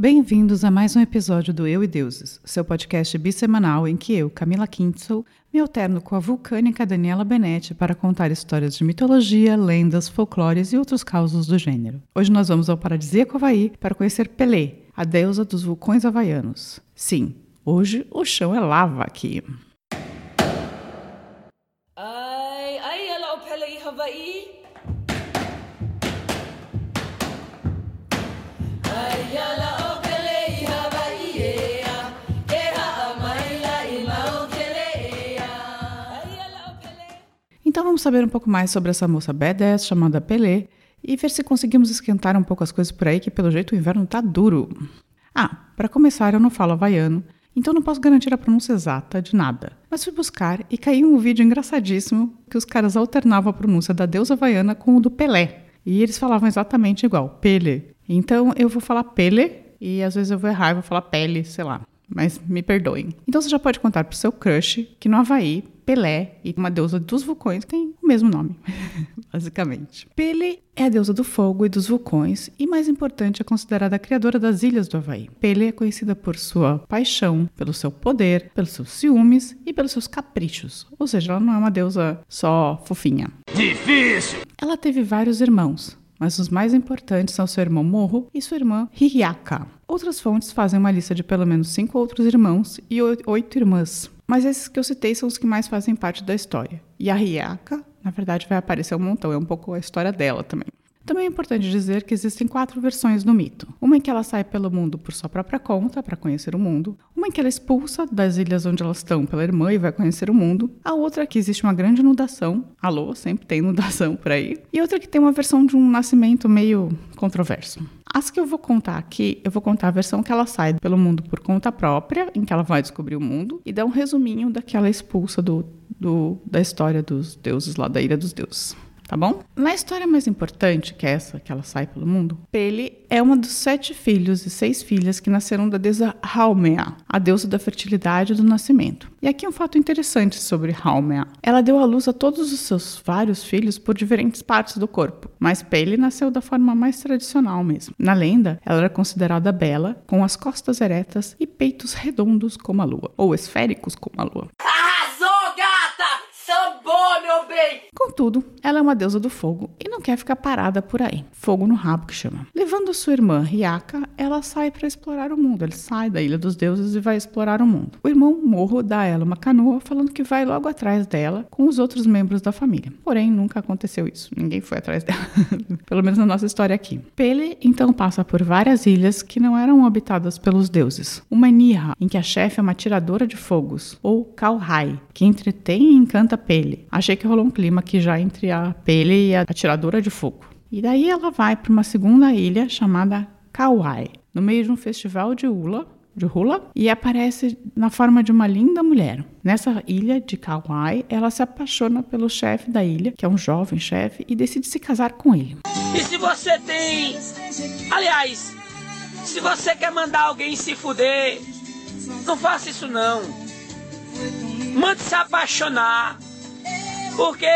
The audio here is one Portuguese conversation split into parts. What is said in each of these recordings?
Bem-vindos a mais um episódio do Eu e Deuses, seu podcast bissemanal em que eu, Camila Kintzel, me alterno com a vulcânica Daniela Benetti para contar histórias de mitologia, lendas, folclores e outros causos do gênero. Hoje nós vamos ao paradisíaco Havaí para conhecer Pelé, a deusa dos vulcões havaianos. Sim, hoje o chão é lava aqui. Vamos saber um pouco mais sobre essa moça badass chamada Pelé e ver se conseguimos esquentar um pouco as coisas por aí, que pelo jeito o inverno tá duro. Ah, para começar, eu não falo havaiano, então não posso garantir a pronúncia exata de nada. Mas fui buscar e caiu um vídeo engraçadíssimo que os caras alternavam a pronúncia da deusa havaiana com o do Pelé. E eles falavam exatamente igual, Pelé. Então eu vou falar Pelé e às vezes eu vou errar e vou falar pele, sei lá. Mas me perdoem. Então você já pode contar pro seu crush que no Havaí, Pelé e uma deusa dos vulcões têm o mesmo nome, basicamente. Pele é a deusa do fogo e dos vulcões e, mais importante, é considerada a criadora das ilhas do Havaí. Pele é conhecida por sua paixão, pelo seu poder, pelos seus ciúmes e pelos seus caprichos. Ou seja, ela não é uma deusa só fofinha. Difícil! Ela teve vários irmãos, mas os mais importantes são seu irmão Morro e sua irmã Hihiaka. Outras fontes fazem uma lista de pelo menos cinco outros irmãos e oi- oito irmãs, mas esses que eu citei são os que mais fazem parte da história. E a Hihiaka, na verdade, vai aparecer um montão, é um pouco a história dela também. Também é importante dizer que existem quatro versões do mito. Uma em que ela sai pelo mundo por sua própria conta, para conhecer o mundo. Uma em que ela é expulsa das ilhas onde elas estão pela irmã e vai conhecer o mundo. A outra é que existe uma grande inundação. Alô, sempre tem inundação por aí. E outra que tem uma versão de um nascimento meio controverso. As que eu vou contar aqui, eu vou contar a versão que ela sai pelo mundo por conta própria, em que ela vai descobrir o mundo, e dá um resuminho daquela expulsa do, do, da história dos deuses lá da Ilha dos Deuses tá bom? Na história mais importante, que é essa que ela sai pelo mundo, Pele é uma dos sete filhos e seis filhas que nasceram da deusa Haumea, a deusa da fertilidade e do nascimento. E aqui um fato interessante sobre Haumea. Ela deu à luz a todos os seus vários filhos por diferentes partes do corpo, mas Pele nasceu da forma mais tradicional mesmo. Na lenda, ela era considerada bela, com as costas eretas e peitos redondos como a lua, ou esféricos como a lua. Arrasou, gata! Sambou, meu bem! Contudo, ela é uma deusa do fogo e não quer ficar parada por aí. Fogo no rabo que chama. Levando sua irmã Riaka, ela sai para explorar o mundo. Ele sai da Ilha dos Deuses e vai explorar o mundo. O irmão Morro dá a ela uma canoa, falando que vai logo atrás dela com os outros membros da família. Porém, nunca aconteceu isso. Ninguém foi atrás dela. Pelo menos na nossa história aqui. Pele então passa por várias ilhas que não eram habitadas pelos deuses. Uma Niha, em que a chefe é uma tiradora de fogos, ou Kauhai, que entretém e encanta Pele. Achei que rolou um clima aqui já entre a Pele e a atiradora de fogo. E daí ela vai para uma segunda ilha chamada Kauai, no meio de um festival de hula, de hula, e aparece na forma de uma linda mulher. Nessa ilha de Kauai, ela se apaixona pelo chefe da ilha, que é um jovem chefe, e decide se casar com ele. E se você tem. Aliás, se você quer mandar alguém se fuder, não faça isso não. Mande se apaixonar. Porque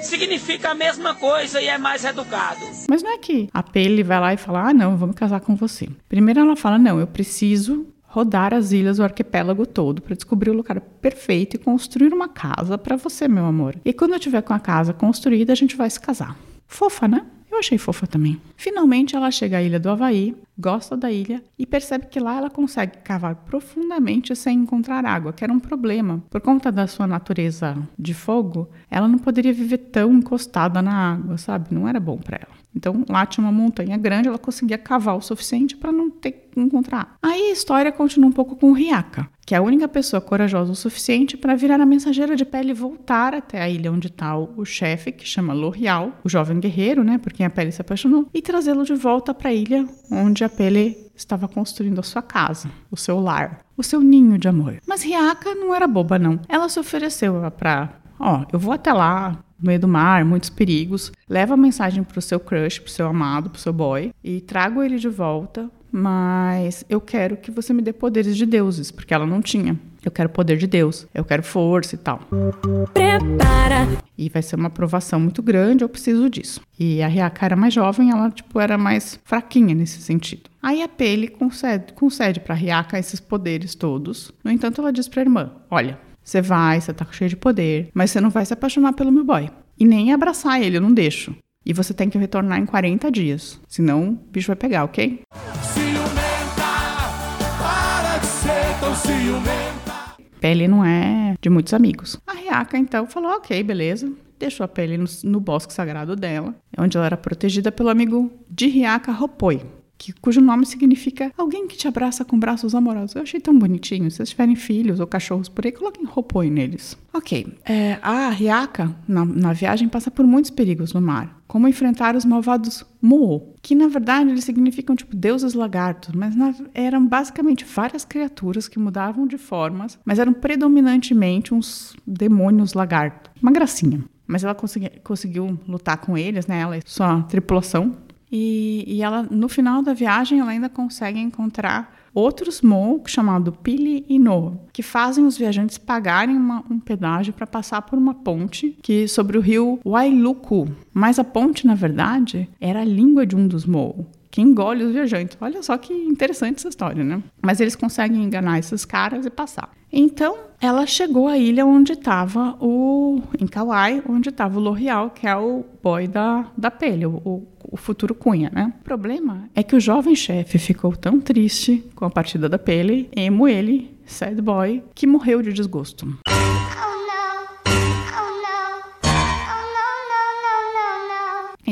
significa a mesma coisa e é mais educado. Mas não é que a Pele vai lá e fala: ah, não, me casar com você. Primeiro ela fala: não, eu preciso rodar as ilhas, o arquipélago todo, para descobrir o lugar perfeito e construir uma casa para você, meu amor. E quando eu tiver com a casa construída, a gente vai se casar. Fofa, né? Eu achei fofa também. Finalmente ela chega à ilha do Havaí, gosta da ilha e percebe que lá ela consegue cavar profundamente sem encontrar água, que era um problema. Por conta da sua natureza de fogo, ela não poderia viver tão encostada na água, sabe? Não era bom para ela. Então lá tinha uma montanha grande, ela conseguia cavar o suficiente para não ter que encontrar. Aí a história continua um pouco com Riaka, que é a única pessoa corajosa o suficiente para virar a mensageira de pele e voltar até a ilha onde está o chefe, que chama L'Oreal, o jovem guerreiro, né, por quem a pele se apaixonou, e trazê-lo de volta para a ilha onde a pele estava construindo a sua casa, o seu lar, o seu ninho de amor. Mas Riaka não era boba, não. Ela se ofereceu para, ó, eu vou até lá, no meio do mar, muitos perigos. Leva a mensagem pro seu crush, pro seu amado, pro seu boy e trago ele de volta, mas eu quero que você me dê poderes de deuses, porque ela não tinha. Eu quero poder de Deus, eu quero força e tal. Prepara. E vai ser uma aprovação muito grande, eu preciso disso. E a Riaka era mais jovem, ela tipo era mais fraquinha nesse sentido. Aí a Pele concede, concede para Riaka esses poderes todos. No entanto, ela diz para a irmã: Olha, você vai, você tá cheio de poder, mas você não vai se apaixonar pelo meu boy. E nem abraçar ele, eu não deixo. E você tem que retornar em 40 dias. Senão, o bicho vai pegar, ok? Ciumenta, para de ser tão ciumenta. Pele não é de muitos amigos. A Riaka, então, falou: ok, beleza. Deixou a Pele no, no bosque sagrado dela, onde ela era protegida pelo amigo de Riaka Ropoi, que, cujo nome significa alguém que te abraça com braços amorosos. Eu achei tão bonitinho. Se vocês tiverem filhos ou cachorros por aí, coloquem Ropoi neles. Ok. É, a Riaka, na, na viagem, passa por muitos perigos no mar, como enfrentar os malvados Mo, que na verdade eles significam tipo deuses lagartos, mas na, eram basicamente várias criaturas que mudavam de formas, mas eram predominantemente uns demônios lagartos. Uma gracinha. Mas ela consegui, conseguiu lutar com eles, né? Ela e sua tripulação. E, e ela, no final da viagem, ela ainda consegue encontrar outros Mo, chamado Pili e que fazem os viajantes pagarem uma, um pedágio para passar por uma ponte que sobre o rio Wailuku. Mas a ponte, na verdade, era a língua de um dos Mo que engole os viajantes. Olha só que interessante essa história, né? Mas eles conseguem enganar esses caras e passar. Então, ela chegou à ilha onde estava o. em Kauai, onde estava o L'Oreal, que é o boy da, da pele, o, o futuro Cunha, né? O problema é que o jovem chefe ficou tão triste com a partida da pele, emo ele, sad boy, que morreu de desgosto.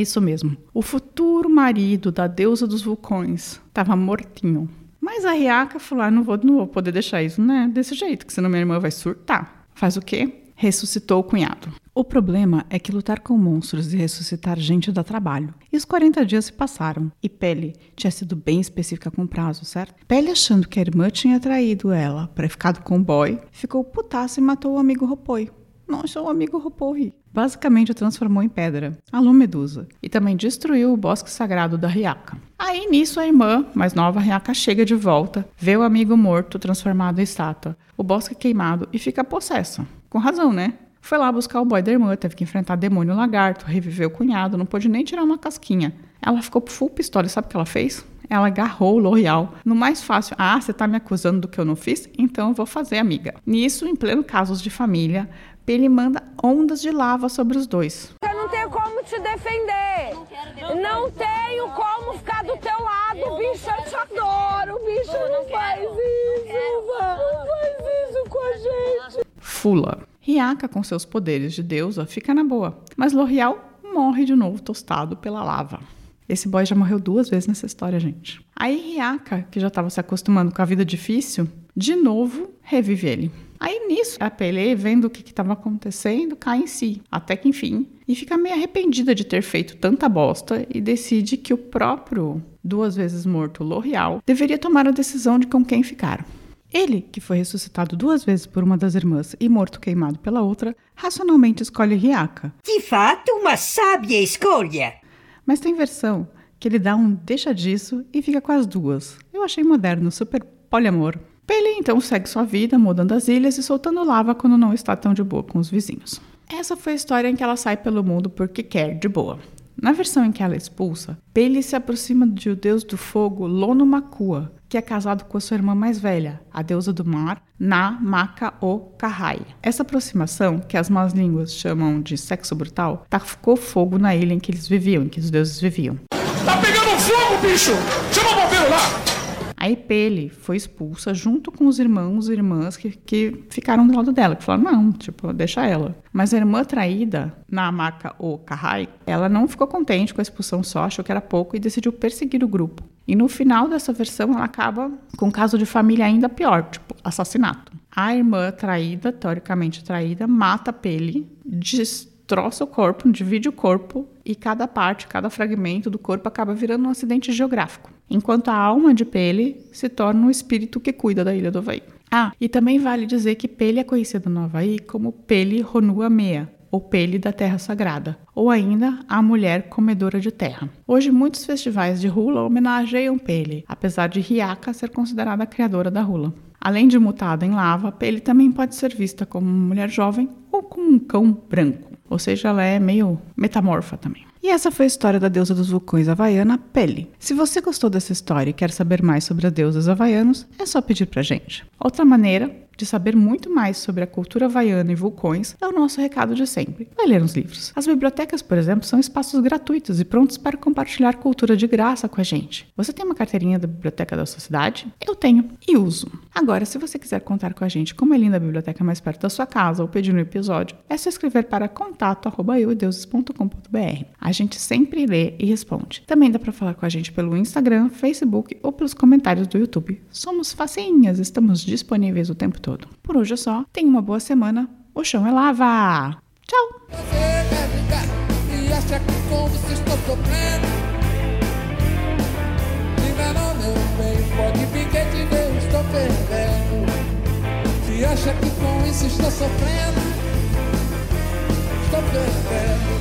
Isso mesmo. O futuro marido da deusa dos vulcões estava mortinho. Mas a Riaka falou: ah, não, vou, não vou poder deixar isso né, desse jeito, que senão minha irmã vai surtar. Faz o quê? Ressuscitou o cunhado. O problema é que lutar com monstros e ressuscitar gente dá trabalho. E os 40 dias se passaram, e Pele tinha sido bem específica com o prazo, certo? Pele, achando que a irmã tinha traído ela para ficar com o boy, ficou putaça e matou o amigo Ropoi. Nossa, o amigo Ropoi. Basicamente transformou em pedra, a Medusa, e também destruiu o bosque sagrado da Riaka. Aí nisso a irmã, mais nova Riaka, chega de volta, vê o amigo morto transformado em estátua, o bosque queimado e fica possessa. Com razão, né? Foi lá buscar o boy da irmã, teve que enfrentar demônio lagarto, reviver o cunhado, não pôde nem tirar uma casquinha. Ela ficou full pistola, sabe o que ela fez? Ela agarrou o L'Oreal no mais fácil. Ah, você tá me acusando do que eu não fiz? Então eu vou fazer, amiga. Nisso, em pleno casos de família, ele manda ondas de lava sobre os dois. Eu não tenho como te defender. Não tenho como ficar do teu lado, bicho. Eu te adoro, bicho. Não faz isso, não faz isso com a gente. Fula. Riaka, com seus poderes de deusa, fica na boa. Mas L'Oreal morre de novo tostado pela lava. Esse boy já morreu duas vezes nessa história, gente. Aí Riaka, que já estava se acostumando com a vida difícil, de novo revive ele. Aí nisso, a Pelé, vendo o que estava acontecendo, cai em si, até que enfim, e fica meio arrependida de ter feito tanta bosta e decide que o próprio, duas vezes morto L'Oreal, deveria tomar a decisão de com quem ficar. Ele, que foi ressuscitado duas vezes por uma das irmãs e morto queimado pela outra, racionalmente escolhe Riaka. De fato, uma sábia escolha. Mas tem versão que ele dá um deixa disso e fica com as duas. Eu achei moderno, super poliamor. Pele então segue sua vida, mudando as ilhas e soltando lava quando não está tão de boa com os vizinhos. Essa foi a história em que ela sai pelo mundo porque quer, de boa. Na versão em que ela é expulsa, Pele se aproxima do deus do fogo Lono Makua, que é casado com a sua irmã mais velha, a deusa do mar, Na Maka O Kahai. Essa aproximação, que as más línguas chamam de sexo brutal, tacou fogo na ilha em que eles viviam, em que os deuses viviam. Tá pegando fogo, bicho! Chama o bombeiro lá! Aí Pele foi expulsa junto com os irmãos e irmãs que, que ficaram do lado dela, que falaram, não, tipo, deixa ela. Mas a irmã traída, na maca o Kahai, ela não ficou contente com a expulsão só, achou que era pouco e decidiu perseguir o grupo. E no final dessa versão, ela acaba com um caso de família ainda pior, tipo, assassinato. A irmã traída, teoricamente traída, mata Pele, destroça o corpo, divide o corpo e cada parte, cada fragmento do corpo acaba virando um acidente geográfico enquanto a alma de Pele se torna o espírito que cuida da ilha do Havaí. Ah, e também vale dizer que Pele é conhecido no Havaí como Pele Honua Mea, ou Pele da Terra Sagrada, ou ainda a mulher comedora de terra. Hoje, muitos festivais de hula homenageiam Pele, apesar de Riaka ser considerada a criadora da hula. Além de mutada em lava, Pele também pode ser vista como uma mulher jovem ou como um cão branco. ou seja, ela é meio metamorfa também. E essa foi a história da deusa dos vulcões havaiana, Pele. Se você gostou dessa história e quer saber mais sobre as deusas havaianos, é só pedir pra gente. Outra maneira de saber muito mais sobre a cultura havaiana e vulcões é o nosso recado de sempre. Vai ler uns livros. As bibliotecas, por exemplo, são espaços gratuitos e prontos para compartilhar cultura de graça com a gente. Você tem uma carteirinha da biblioteca da sua cidade? Eu tenho e uso. Agora, se você quiser contar com a gente como é linda a biblioteca mais perto da sua casa ou pedir um episódio, é só escrever para contato@euedeuses.com.br. A gente sempre lê e responde. Também dá para falar com a gente pelo Instagram, Facebook ou pelos comentários do YouTube. Somos facinhas, estamos disponíveis o tempo todo. Por hoje é só. Tenha uma boa semana. O chão é lava. Tchau! Acha que com isso estou sofrendo, estou perdendo.